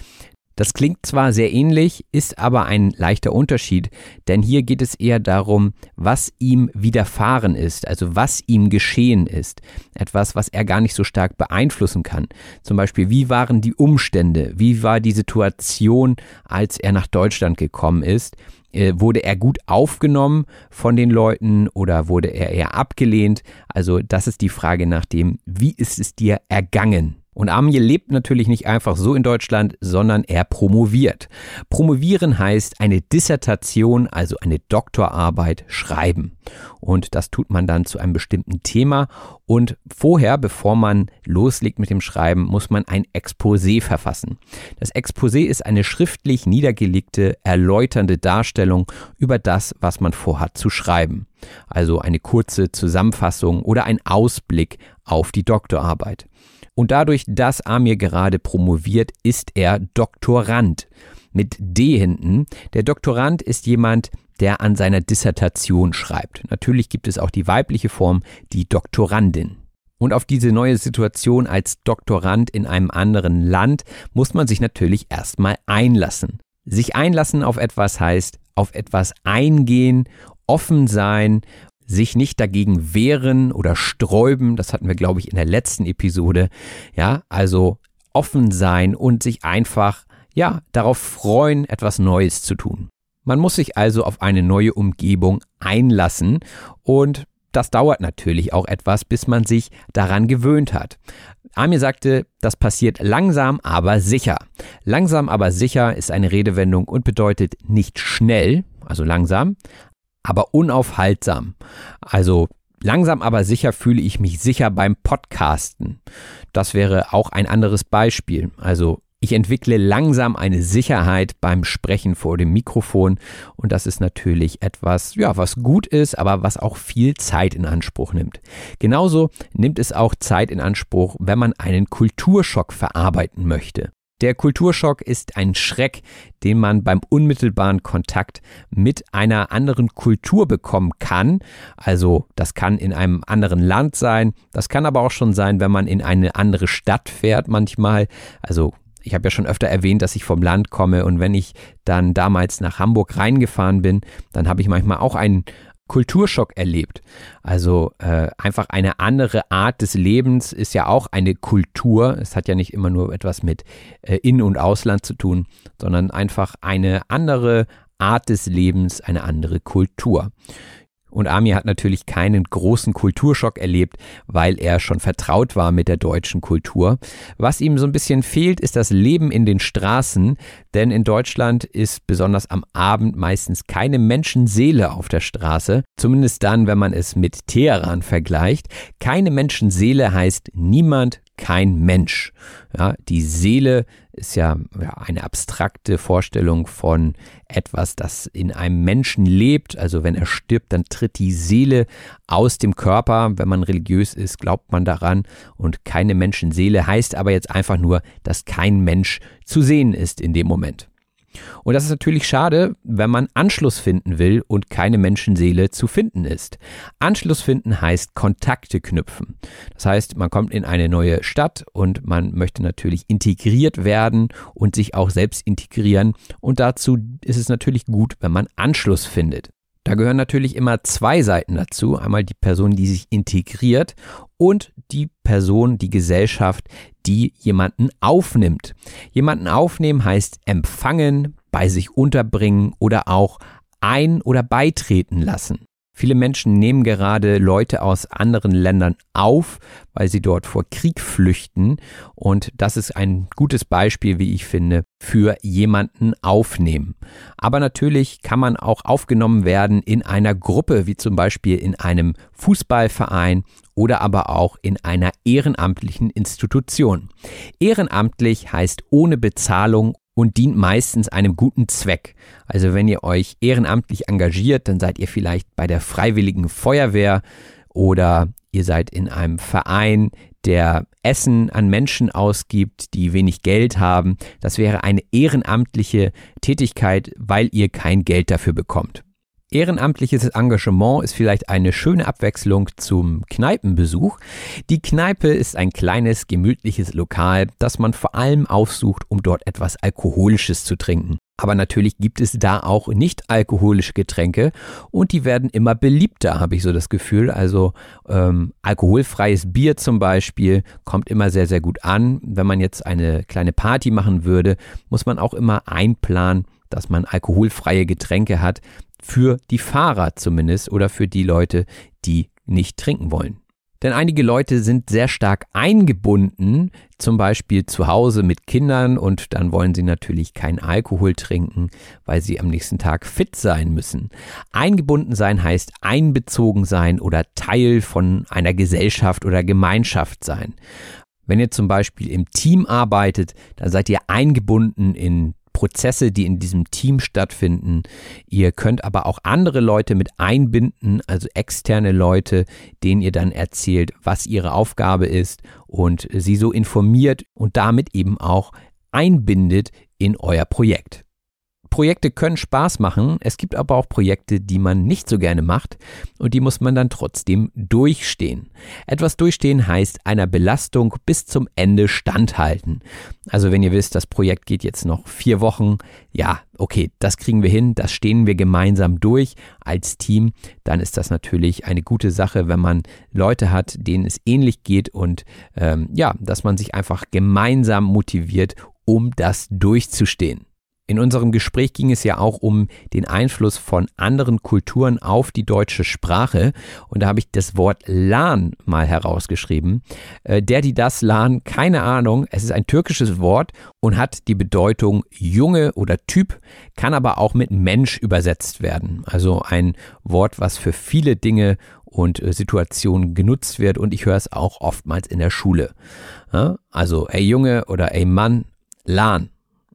Das klingt zwar sehr ähnlich, ist aber ein leichter Unterschied, denn hier geht es eher darum, was ihm widerfahren ist, also was ihm geschehen ist. Etwas, was er gar nicht so stark beeinflussen kann. Zum Beispiel, wie waren die Umstände, wie war die Situation, als er nach Deutschland gekommen ist. Äh, wurde er gut aufgenommen von den Leuten oder wurde er eher abgelehnt? Also das ist die Frage nach dem, wie ist es dir ergangen? Und Amje lebt natürlich nicht einfach so in Deutschland, sondern er promoviert. Promovieren heißt eine Dissertation, also eine Doktorarbeit schreiben. Und das tut man dann zu einem bestimmten Thema. Und vorher, bevor man loslegt mit dem Schreiben, muss man ein Exposé verfassen. Das Exposé ist eine schriftlich niedergelegte, erläuternde Darstellung über das, was man vorhat zu schreiben. Also eine kurze Zusammenfassung oder ein Ausblick auf die Doktorarbeit. Und dadurch, dass Amir gerade promoviert, ist er Doktorand. Mit D hinten. Der Doktorand ist jemand, der an seiner Dissertation schreibt. Natürlich gibt es auch die weibliche Form, die Doktorandin. Und auf diese neue Situation als Doktorand in einem anderen Land muss man sich natürlich erstmal einlassen. Sich einlassen auf etwas heißt auf etwas eingehen, offen sein sich nicht dagegen wehren oder sträuben, das hatten wir, glaube ich, in der letzten Episode. Ja, also offen sein und sich einfach, ja, darauf freuen, etwas Neues zu tun. Man muss sich also auf eine neue Umgebung einlassen und das dauert natürlich auch etwas, bis man sich daran gewöhnt hat. Amir sagte, das passiert langsam, aber sicher. Langsam, aber sicher ist eine Redewendung und bedeutet nicht schnell, also langsam, aber unaufhaltsam. Also langsam aber sicher fühle ich mich sicher beim Podcasten. Das wäre auch ein anderes Beispiel. Also ich entwickle langsam eine Sicherheit beim Sprechen vor dem Mikrofon und das ist natürlich etwas, ja, was gut ist, aber was auch viel Zeit in Anspruch nimmt. Genauso nimmt es auch Zeit in Anspruch, wenn man einen Kulturschock verarbeiten möchte. Der Kulturschock ist ein Schreck, den man beim unmittelbaren Kontakt mit einer anderen Kultur bekommen kann. Also das kann in einem anderen Land sein, das kann aber auch schon sein, wenn man in eine andere Stadt fährt manchmal. Also ich habe ja schon öfter erwähnt, dass ich vom Land komme und wenn ich dann damals nach Hamburg reingefahren bin, dann habe ich manchmal auch einen, Kulturschock erlebt. Also äh, einfach eine andere Art des Lebens ist ja auch eine Kultur. Es hat ja nicht immer nur etwas mit äh, In- und Ausland zu tun, sondern einfach eine andere Art des Lebens, eine andere Kultur. Und Amir hat natürlich keinen großen Kulturschock erlebt, weil er schon vertraut war mit der deutschen Kultur. Was ihm so ein bisschen fehlt, ist das Leben in den Straßen, denn in Deutschland ist besonders am Abend meistens keine Menschenseele auf der Straße, zumindest dann, wenn man es mit Teheran vergleicht. Keine Menschenseele heißt niemand, kein Mensch. Ja, die Seele ist ja, ja, eine abstrakte Vorstellung von etwas, das in einem Menschen lebt. Also wenn er stirbt, dann tritt die Seele aus dem Körper. Wenn man religiös ist, glaubt man daran. Und keine Menschenseele heißt aber jetzt einfach nur, dass kein Mensch zu sehen ist in dem Moment. Und das ist natürlich schade, wenn man Anschluss finden will und keine Menschenseele zu finden ist. Anschluss finden heißt Kontakte knüpfen. Das heißt, man kommt in eine neue Stadt und man möchte natürlich integriert werden und sich auch selbst integrieren. Und dazu ist es natürlich gut, wenn man Anschluss findet. Da gehören natürlich immer zwei Seiten dazu. Einmal die Person, die sich integriert und die Person, die Gesellschaft, die jemanden aufnimmt. Jemanden aufnehmen heißt empfangen, bei sich unterbringen oder auch ein- oder beitreten lassen. Viele Menschen nehmen gerade Leute aus anderen Ländern auf, weil sie dort vor Krieg flüchten. Und das ist ein gutes Beispiel, wie ich finde, für jemanden aufnehmen. Aber natürlich kann man auch aufgenommen werden in einer Gruppe, wie zum Beispiel in einem Fußballverein oder aber auch in einer ehrenamtlichen Institution. Ehrenamtlich heißt ohne Bezahlung und dient meistens einem guten Zweck. Also wenn ihr euch ehrenamtlich engagiert, dann seid ihr vielleicht bei der Freiwilligen Feuerwehr oder ihr seid in einem Verein, der Essen an Menschen ausgibt, die wenig Geld haben. Das wäre eine ehrenamtliche Tätigkeit, weil ihr kein Geld dafür bekommt. Ehrenamtliches Engagement ist vielleicht eine schöne Abwechslung zum Kneipenbesuch. Die Kneipe ist ein kleines, gemütliches Lokal, das man vor allem aufsucht, um dort etwas Alkoholisches zu trinken. Aber natürlich gibt es da auch nicht alkoholische Getränke und die werden immer beliebter, habe ich so das Gefühl. Also ähm, alkoholfreies Bier zum Beispiel kommt immer sehr, sehr gut an. Wenn man jetzt eine kleine Party machen würde, muss man auch immer einplanen, dass man alkoholfreie Getränke hat, für die Fahrer zumindest oder für die Leute, die nicht trinken wollen. Denn einige Leute sind sehr stark eingebunden, zum Beispiel zu Hause mit Kindern und dann wollen sie natürlich keinen Alkohol trinken, weil sie am nächsten Tag fit sein müssen. Eingebunden sein heißt einbezogen sein oder Teil von einer Gesellschaft oder Gemeinschaft sein. Wenn ihr zum Beispiel im Team arbeitet, dann seid ihr eingebunden in Prozesse, die in diesem Team stattfinden. Ihr könnt aber auch andere Leute mit einbinden, also externe Leute, denen ihr dann erzählt, was ihre Aufgabe ist und sie so informiert und damit eben auch einbindet in euer Projekt. Projekte können Spaß machen, es gibt aber auch Projekte, die man nicht so gerne macht und die muss man dann trotzdem durchstehen. Etwas durchstehen heißt einer Belastung bis zum Ende standhalten. Also wenn ihr wisst, das Projekt geht jetzt noch vier Wochen, ja, okay, das kriegen wir hin, das stehen wir gemeinsam durch als Team, dann ist das natürlich eine gute Sache, wenn man Leute hat, denen es ähnlich geht und ähm, ja, dass man sich einfach gemeinsam motiviert, um das durchzustehen. In unserem Gespräch ging es ja auch um den Einfluss von anderen Kulturen auf die deutsche Sprache. Und da habe ich das Wort Lan mal herausgeschrieben. Äh, der, die das Lan, keine Ahnung. Es ist ein türkisches Wort und hat die Bedeutung Junge oder Typ, kann aber auch mit Mensch übersetzt werden. Also ein Wort, was für viele Dinge und äh, Situationen genutzt wird und ich höre es auch oftmals in der Schule. Also, ey Junge oder ey Mann, Lan.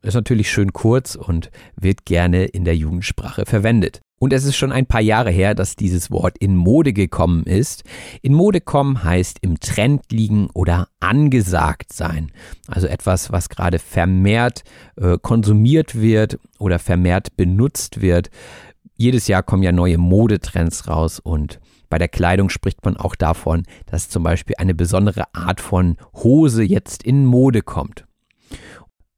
Ist natürlich schön kurz und wird gerne in der Jugendsprache verwendet. Und es ist schon ein paar Jahre her, dass dieses Wort in Mode gekommen ist. In Mode kommen heißt im Trend liegen oder angesagt sein. Also etwas, was gerade vermehrt äh, konsumiert wird oder vermehrt benutzt wird. Jedes Jahr kommen ja neue Modetrends raus und bei der Kleidung spricht man auch davon, dass zum Beispiel eine besondere Art von Hose jetzt in Mode kommt.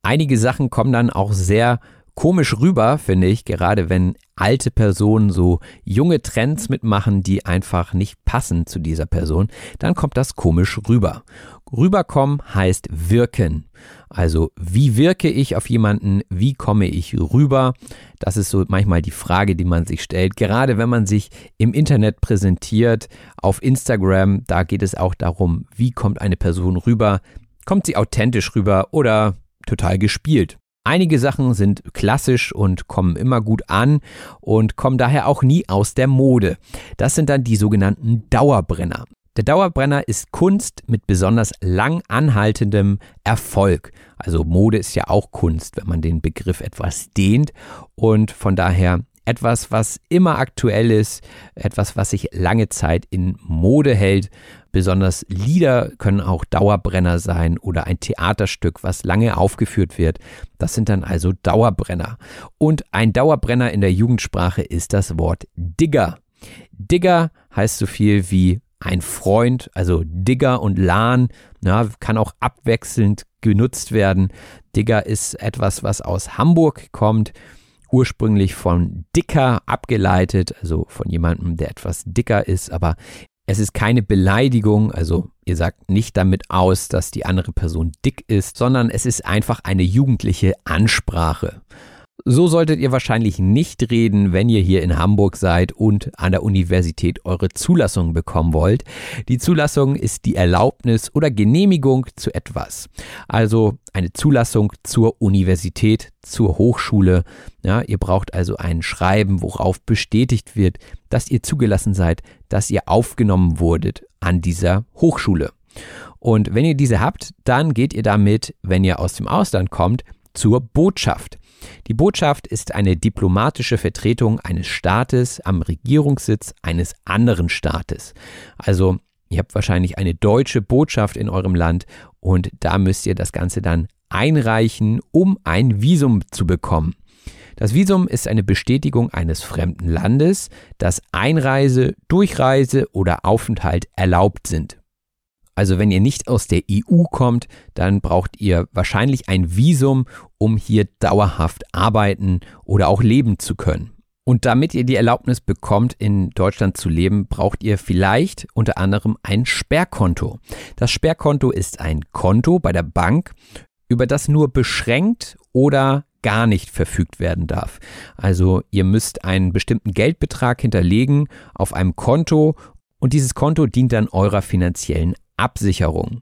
Einige Sachen kommen dann auch sehr komisch rüber, finde ich, gerade wenn alte Personen so junge Trends mitmachen, die einfach nicht passen zu dieser Person, dann kommt das komisch rüber. Rüberkommen heißt wirken. Also wie wirke ich auf jemanden, wie komme ich rüber? Das ist so manchmal die Frage, die man sich stellt. Gerade wenn man sich im Internet präsentiert, auf Instagram, da geht es auch darum, wie kommt eine Person rüber? Kommt sie authentisch rüber oder total gespielt. Einige Sachen sind klassisch und kommen immer gut an und kommen daher auch nie aus der Mode. Das sind dann die sogenannten Dauerbrenner. Der Dauerbrenner ist Kunst mit besonders lang anhaltendem Erfolg. Also Mode ist ja auch Kunst, wenn man den Begriff etwas dehnt und von daher etwas, was immer aktuell ist, etwas, was sich lange Zeit in Mode hält. Besonders Lieder können auch Dauerbrenner sein oder ein Theaterstück, was lange aufgeführt wird. Das sind dann also Dauerbrenner. Und ein Dauerbrenner in der Jugendsprache ist das Wort Digger. Digger heißt so viel wie ein Freund, also Digger und Lan, ja, kann auch abwechselnd genutzt werden. Digger ist etwas, was aus Hamburg kommt ursprünglich von dicker abgeleitet, also von jemandem, der etwas dicker ist, aber es ist keine Beleidigung, also ihr sagt nicht damit aus, dass die andere Person dick ist, sondern es ist einfach eine jugendliche Ansprache. So solltet ihr wahrscheinlich nicht reden, wenn ihr hier in Hamburg seid und an der Universität eure Zulassung bekommen wollt. Die Zulassung ist die Erlaubnis oder Genehmigung zu etwas. Also eine Zulassung zur Universität, zur Hochschule. Ja, ihr braucht also ein Schreiben, worauf bestätigt wird, dass ihr zugelassen seid, dass ihr aufgenommen wurdet an dieser Hochschule. Und wenn ihr diese habt, dann geht ihr damit, wenn ihr aus dem Ausland kommt, zur Botschaft. Die Botschaft ist eine diplomatische Vertretung eines Staates am Regierungssitz eines anderen Staates. Also Ihr habt wahrscheinlich eine deutsche Botschaft in eurem Land und da müsst ihr das Ganze dann einreichen, um ein Visum zu bekommen. Das Visum ist eine Bestätigung eines fremden Landes, dass Einreise, Durchreise oder Aufenthalt erlaubt sind. Also wenn ihr nicht aus der EU kommt, dann braucht ihr wahrscheinlich ein Visum, um hier dauerhaft arbeiten oder auch leben zu können. Und damit ihr die Erlaubnis bekommt, in Deutschland zu leben, braucht ihr vielleicht unter anderem ein Sperrkonto. Das Sperrkonto ist ein Konto bei der Bank, über das nur beschränkt oder gar nicht verfügt werden darf. Also ihr müsst einen bestimmten Geldbetrag hinterlegen auf einem Konto und dieses Konto dient dann eurer finanziellen Absicherung.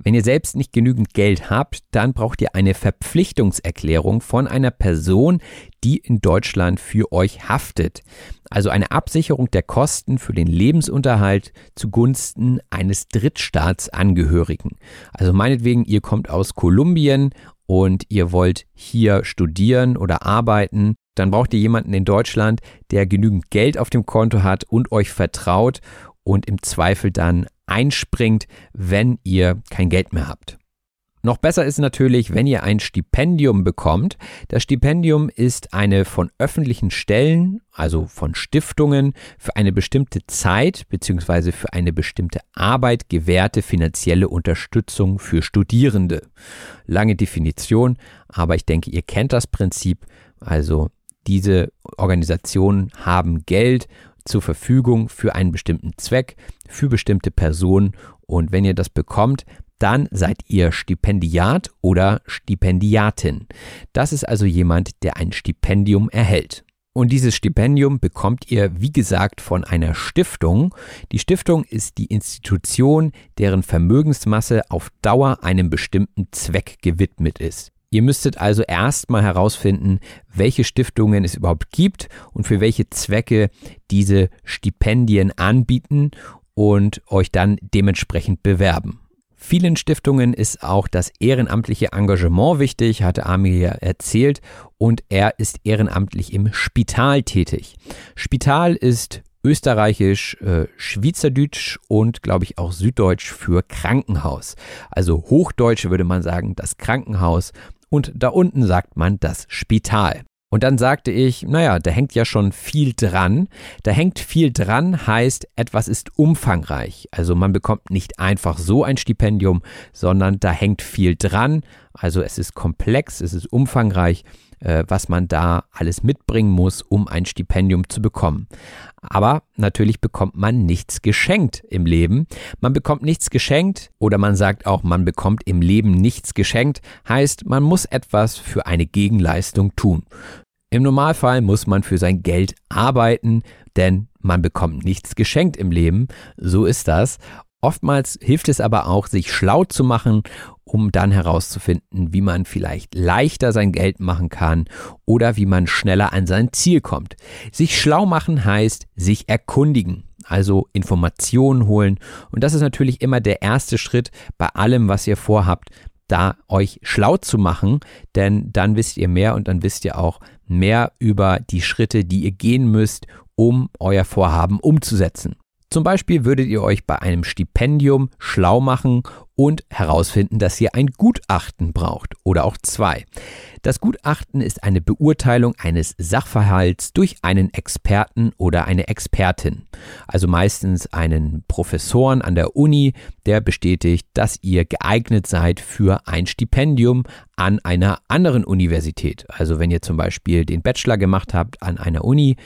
Wenn ihr selbst nicht genügend Geld habt, dann braucht ihr eine Verpflichtungserklärung von einer Person, die in Deutschland für euch haftet. Also eine Absicherung der Kosten für den Lebensunterhalt zugunsten eines Drittstaatsangehörigen. Also meinetwegen, ihr kommt aus Kolumbien und ihr wollt hier studieren oder arbeiten, dann braucht ihr jemanden in Deutschland, der genügend Geld auf dem Konto hat und euch vertraut und im Zweifel dann einspringt, wenn ihr kein Geld mehr habt. Noch besser ist natürlich, wenn ihr ein Stipendium bekommt. Das Stipendium ist eine von öffentlichen Stellen, also von Stiftungen, für eine bestimmte Zeit bzw. für eine bestimmte Arbeit gewährte finanzielle Unterstützung für Studierende. Lange Definition, aber ich denke, ihr kennt das Prinzip. Also diese Organisationen haben Geld zur Verfügung für einen bestimmten Zweck, für bestimmte Personen und wenn ihr das bekommt, dann seid ihr Stipendiat oder Stipendiatin. Das ist also jemand, der ein Stipendium erhält. Und dieses Stipendium bekommt ihr, wie gesagt, von einer Stiftung. Die Stiftung ist die Institution, deren Vermögensmasse auf Dauer einem bestimmten Zweck gewidmet ist. Ihr müsstet also erstmal herausfinden, welche Stiftungen es überhaupt gibt und für welche Zwecke diese Stipendien anbieten und euch dann dementsprechend bewerben. Vielen Stiftungen ist auch das ehrenamtliche Engagement wichtig, hatte Amir erzählt, und er ist ehrenamtlich im Spital tätig. Spital ist österreichisch, äh, schweizerdeutsch und glaube ich auch süddeutsch für Krankenhaus. Also hochdeutsch würde man sagen das Krankenhaus und da unten sagt man das Spital. Und dann sagte ich, naja, da hängt ja schon viel dran. Da hängt viel dran heißt, etwas ist umfangreich. Also man bekommt nicht einfach so ein Stipendium, sondern da hängt viel dran. Also es ist komplex, es ist umfangreich äh, was man da alles mitbringen muss, um ein Stipendium zu bekommen. Aber natürlich bekommt man nichts geschenkt im Leben. Man bekommt nichts geschenkt oder man sagt auch, man bekommt im Leben nichts geschenkt, heißt, man muss etwas für eine Gegenleistung tun. Im Normalfall muss man für sein Geld arbeiten, denn man bekommt nichts geschenkt im Leben. So ist das. Oftmals hilft es aber auch, sich schlau zu machen, um dann herauszufinden, wie man vielleicht leichter sein Geld machen kann oder wie man schneller an sein Ziel kommt. Sich schlau machen heißt sich erkundigen, also Informationen holen. Und das ist natürlich immer der erste Schritt bei allem, was ihr vorhabt, da euch schlau zu machen, denn dann wisst ihr mehr und dann wisst ihr auch mehr über die Schritte, die ihr gehen müsst, um euer Vorhaben umzusetzen. Zum Beispiel würdet ihr euch bei einem Stipendium schlau machen und herausfinden, dass ihr ein Gutachten braucht oder auch zwei. Das Gutachten ist eine Beurteilung eines Sachverhalts durch einen Experten oder eine Expertin, also meistens einen Professoren an der Uni, der bestätigt, dass ihr geeignet seid für ein Stipendium an einer anderen Universität. Also wenn ihr zum Beispiel den Bachelor gemacht habt an einer Uni,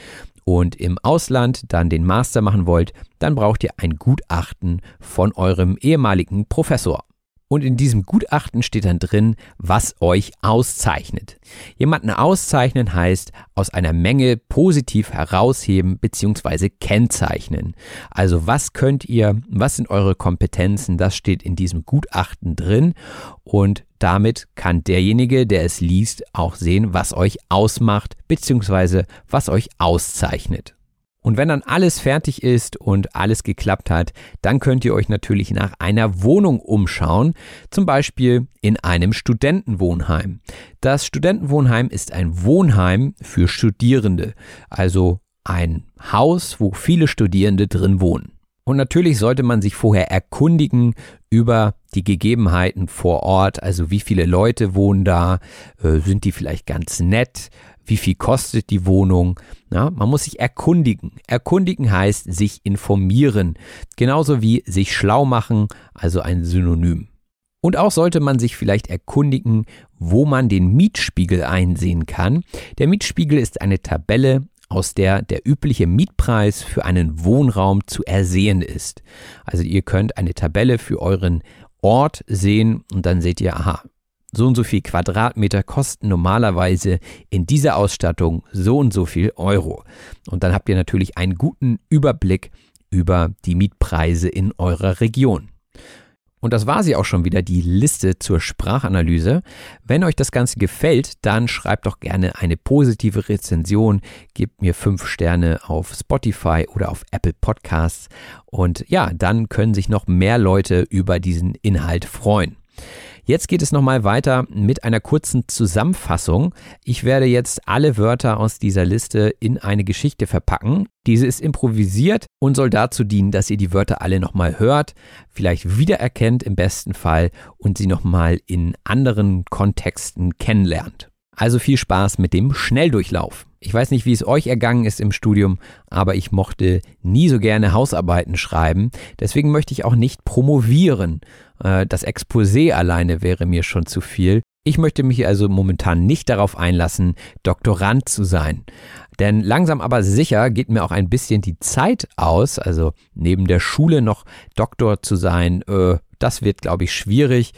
und im Ausland dann den Master machen wollt, dann braucht ihr ein Gutachten von eurem ehemaligen Professor. Und in diesem Gutachten steht dann drin, was euch auszeichnet. Jemanden auszeichnen heißt aus einer Menge positiv herausheben bzw. kennzeichnen. Also was könnt ihr, was sind eure Kompetenzen, das steht in diesem Gutachten drin und damit kann derjenige, der es liest, auch sehen, was euch ausmacht bzw. was euch auszeichnet. Und wenn dann alles fertig ist und alles geklappt hat, dann könnt ihr euch natürlich nach einer Wohnung umschauen, zum Beispiel in einem Studentenwohnheim. Das Studentenwohnheim ist ein Wohnheim für Studierende, also ein Haus, wo viele Studierende drin wohnen. Und natürlich sollte man sich vorher erkundigen über die Gegebenheiten vor Ort, also wie viele Leute wohnen da, äh, sind die vielleicht ganz nett, wie viel kostet die Wohnung. Ja, man muss sich erkundigen. Erkundigen heißt sich informieren, genauso wie sich schlau machen, also ein Synonym. Und auch sollte man sich vielleicht erkundigen, wo man den Mietspiegel einsehen kann. Der Mietspiegel ist eine Tabelle, aus der der übliche Mietpreis für einen Wohnraum zu ersehen ist. Also ihr könnt eine Tabelle für euren Ort sehen und dann seht ihr, aha, so und so viel Quadratmeter kosten normalerweise in dieser Ausstattung so und so viel Euro. Und dann habt ihr natürlich einen guten Überblick über die Mietpreise in eurer Region. Und das war sie auch schon wieder, die Liste zur Sprachanalyse. Wenn euch das Ganze gefällt, dann schreibt doch gerne eine positive Rezension, gebt mir fünf Sterne auf Spotify oder auf Apple Podcasts. Und ja, dann können sich noch mehr Leute über diesen Inhalt freuen. Jetzt geht es nochmal weiter mit einer kurzen Zusammenfassung. Ich werde jetzt alle Wörter aus dieser Liste in eine Geschichte verpacken. Diese ist improvisiert und soll dazu dienen, dass ihr die Wörter alle nochmal hört, vielleicht wiedererkennt im besten Fall und sie nochmal in anderen Kontexten kennenlernt. Also viel Spaß mit dem Schnelldurchlauf. Ich weiß nicht, wie es euch ergangen ist im Studium, aber ich mochte nie so gerne Hausarbeiten schreiben. Deswegen möchte ich auch nicht promovieren. Äh, das Exposé alleine wäre mir schon zu viel. Ich möchte mich also momentan nicht darauf einlassen, Doktorand zu sein. Denn langsam aber sicher geht mir auch ein bisschen die Zeit aus, also neben der Schule noch Doktor zu sein, äh, das wird, glaube ich, schwierig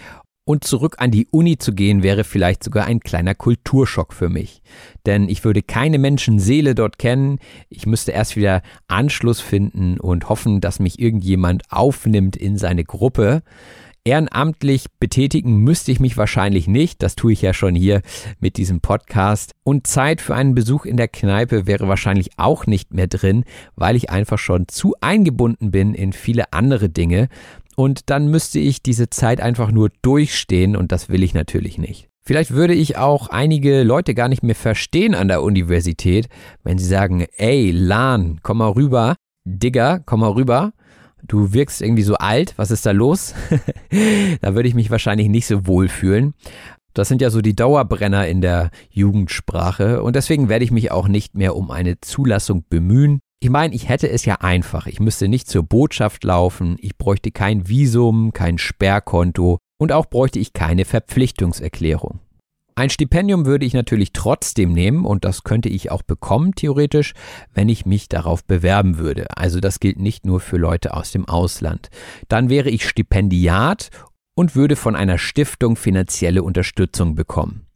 und zurück an die Uni zu gehen wäre vielleicht sogar ein kleiner Kulturschock für mich. Denn ich würde keine Menschenseele dort kennen. Ich müsste erst wieder Anschluss finden und hoffen, dass mich irgendjemand aufnimmt in seine Gruppe. Ehrenamtlich betätigen müsste ich mich wahrscheinlich nicht, das tue ich ja schon hier mit diesem Podcast. Und Zeit für einen Besuch in der Kneipe wäre wahrscheinlich auch nicht mehr drin, weil ich einfach schon zu eingebunden bin in viele andere Dinge. Und dann müsste ich diese Zeit einfach nur durchstehen und das will ich natürlich nicht. Vielleicht würde ich auch einige Leute gar nicht mehr verstehen an der Universität, wenn sie sagen, ey, Lan, komm mal rüber, Digger, komm mal rüber. Du wirkst irgendwie so alt, was ist da los? (laughs) da würde ich mich wahrscheinlich nicht so wohl fühlen. Das sind ja so die Dauerbrenner in der Jugendsprache und deswegen werde ich mich auch nicht mehr um eine Zulassung bemühen. Ich meine, ich hätte es ja einfach. Ich müsste nicht zur Botschaft laufen, ich bräuchte kein Visum, kein Sperrkonto und auch bräuchte ich keine Verpflichtungserklärung. Ein Stipendium würde ich natürlich trotzdem nehmen und das könnte ich auch bekommen, theoretisch, wenn ich mich darauf bewerben würde. Also das gilt nicht nur für Leute aus dem Ausland. Dann wäre ich Stipendiat und würde von einer Stiftung finanzielle Unterstützung bekommen.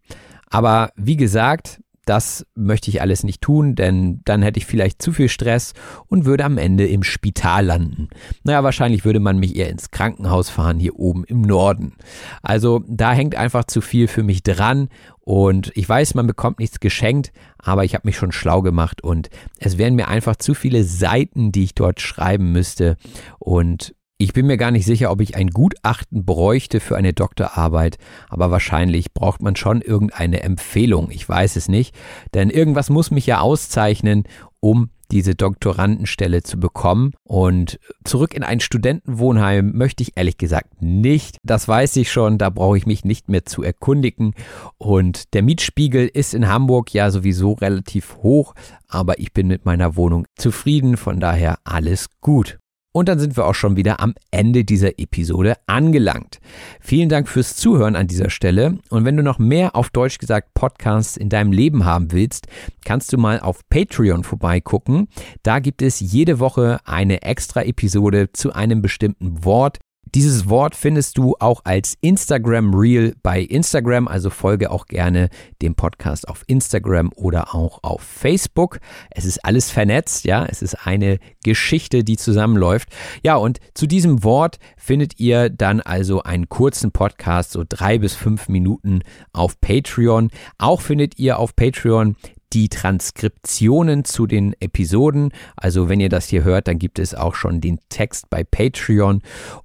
Aber wie gesagt, das möchte ich alles nicht tun, denn dann hätte ich vielleicht zu viel Stress und würde am Ende im Spital landen. Naja, wahrscheinlich würde man mich eher ins Krankenhaus fahren, hier oben im Norden. Also da hängt einfach zu viel für mich dran und ich weiß, man bekommt nichts geschenkt, aber ich habe mich schon schlau gemacht und es wären mir einfach zu viele Seiten, die ich dort schreiben müsste. Und ich bin mir gar nicht sicher, ob ich ein Gutachten bräuchte für eine Doktorarbeit, aber wahrscheinlich braucht man schon irgendeine Empfehlung. Ich weiß es nicht, denn irgendwas muss mich ja auszeichnen, um diese Doktorandenstelle zu bekommen. Und zurück in ein Studentenwohnheim möchte ich ehrlich gesagt nicht. Das weiß ich schon, da brauche ich mich nicht mehr zu erkundigen. Und der Mietspiegel ist in Hamburg ja sowieso relativ hoch, aber ich bin mit meiner Wohnung zufrieden, von daher alles gut. Und dann sind wir auch schon wieder am Ende dieser Episode angelangt. Vielen Dank fürs Zuhören an dieser Stelle. Und wenn du noch mehr auf Deutsch gesagt Podcasts in deinem Leben haben willst, kannst du mal auf Patreon vorbeigucken. Da gibt es jede Woche eine extra Episode zu einem bestimmten Wort, dieses Wort findest du auch als Instagram Reel bei Instagram, also folge auch gerne dem Podcast auf Instagram oder auch auf Facebook. Es ist alles vernetzt, ja, es ist eine Geschichte, die zusammenläuft. Ja, und zu diesem Wort findet ihr dann also einen kurzen Podcast, so drei bis fünf Minuten auf Patreon. Auch findet ihr auf Patreon die Transkriptionen zu den Episoden. Also wenn ihr das hier hört, dann gibt es auch schon den Text bei Patreon.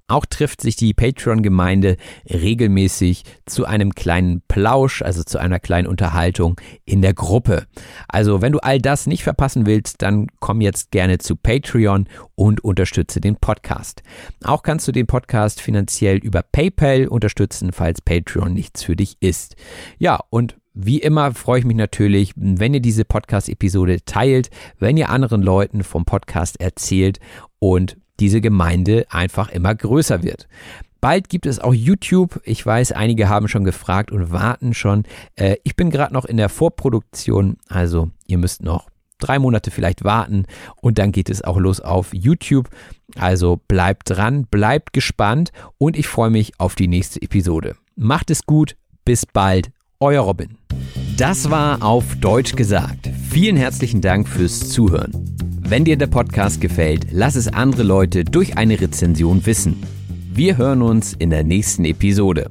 Auch trifft sich die Patreon-Gemeinde regelmäßig zu einem kleinen Plausch, also zu einer kleinen Unterhaltung in der Gruppe. Also wenn du all das nicht verpassen willst, dann komm jetzt gerne zu Patreon und unterstütze den Podcast. Auch kannst du den Podcast finanziell über PayPal unterstützen, falls Patreon nichts für dich ist. Ja, und wie immer freue ich mich natürlich, wenn ihr diese Podcast-Episode teilt, wenn ihr anderen Leuten vom Podcast erzählt und diese Gemeinde einfach immer größer wird. Bald gibt es auch YouTube. Ich weiß, einige haben schon gefragt und warten schon. Äh, ich bin gerade noch in der Vorproduktion, also ihr müsst noch drei Monate vielleicht warten und dann geht es auch los auf YouTube. Also bleibt dran, bleibt gespannt und ich freue mich auf die nächste Episode. Macht es gut, bis bald, euer Robin. Das war auf Deutsch gesagt. Vielen herzlichen Dank fürs Zuhören. Wenn dir der Podcast gefällt, lass es andere Leute durch eine Rezension wissen. Wir hören uns in der nächsten Episode.